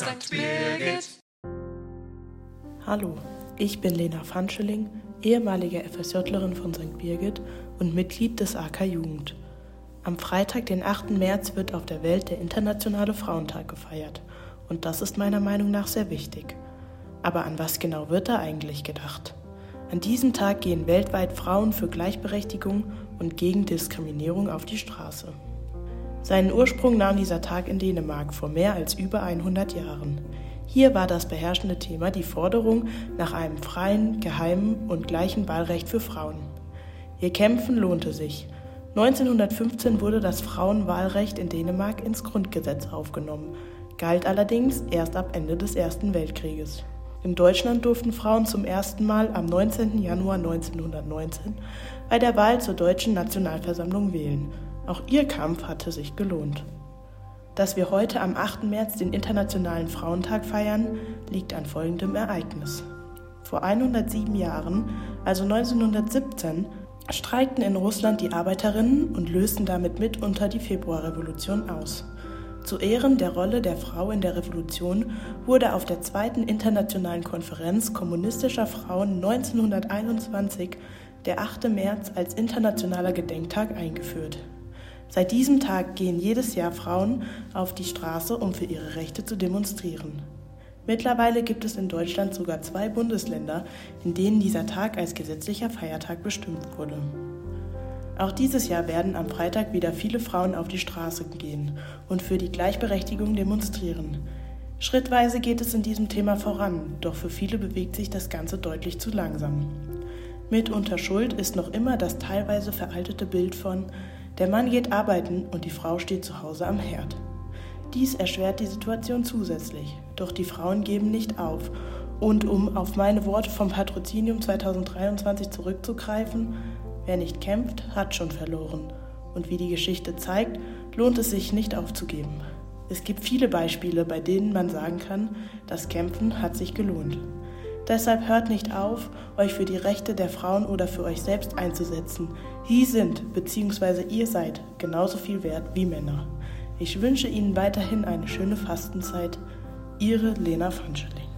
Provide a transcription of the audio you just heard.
St. Birgit. Hallo, ich bin Lena Fanscheling, ehemalige FSJlerin von St. Birgit und Mitglied des AK Jugend. Am Freitag, den 8. März, wird auf der Welt der Internationale Frauentag gefeiert. Und das ist meiner Meinung nach sehr wichtig. Aber an was genau wird da eigentlich gedacht? An diesem Tag gehen weltweit Frauen für Gleichberechtigung und gegen Diskriminierung auf die Straße. Seinen Ursprung nahm dieser Tag in Dänemark vor mehr als über 100 Jahren. Hier war das beherrschende Thema die Forderung nach einem freien, geheimen und gleichen Wahlrecht für Frauen. Ihr Kämpfen lohnte sich. 1915 wurde das Frauenwahlrecht in Dänemark ins Grundgesetz aufgenommen, galt allerdings erst ab Ende des Ersten Weltkrieges. In Deutschland durften Frauen zum ersten Mal am 19. Januar 1919 bei der Wahl zur Deutschen Nationalversammlung wählen. Auch ihr Kampf hatte sich gelohnt. Dass wir heute am 8. März den Internationalen Frauentag feiern, liegt an folgendem Ereignis. Vor 107 Jahren, also 1917, streikten in Russland die Arbeiterinnen und lösten damit mitunter die Februarrevolution aus. Zu Ehren der Rolle der Frau in der Revolution wurde auf der zweiten internationalen Konferenz kommunistischer Frauen 1921 der 8. März als internationaler Gedenktag eingeführt. Seit diesem Tag gehen jedes Jahr Frauen auf die Straße, um für ihre Rechte zu demonstrieren. Mittlerweile gibt es in Deutschland sogar zwei Bundesländer, in denen dieser Tag als gesetzlicher Feiertag bestimmt wurde. Auch dieses Jahr werden am Freitag wieder viele Frauen auf die Straße gehen und für die Gleichberechtigung demonstrieren. Schrittweise geht es in diesem Thema voran, doch für viele bewegt sich das Ganze deutlich zu langsam. Mitunter Schuld ist noch immer das teilweise veraltete Bild von der Mann geht arbeiten und die Frau steht zu Hause am Herd. Dies erschwert die Situation zusätzlich, doch die Frauen geben nicht auf. Und um auf meine Worte vom Patrozinium 2023 zurückzugreifen, wer nicht kämpft, hat schon verloren. Und wie die Geschichte zeigt, lohnt es sich nicht aufzugeben. Es gibt viele Beispiele, bei denen man sagen kann, das Kämpfen hat sich gelohnt. Deshalb hört nicht auf, euch für die Rechte der Frauen oder für euch selbst einzusetzen. Sie sind bzw. ihr seid genauso viel wert wie Männer. Ich wünsche Ihnen weiterhin eine schöne Fastenzeit. Ihre Lena Fanscheling.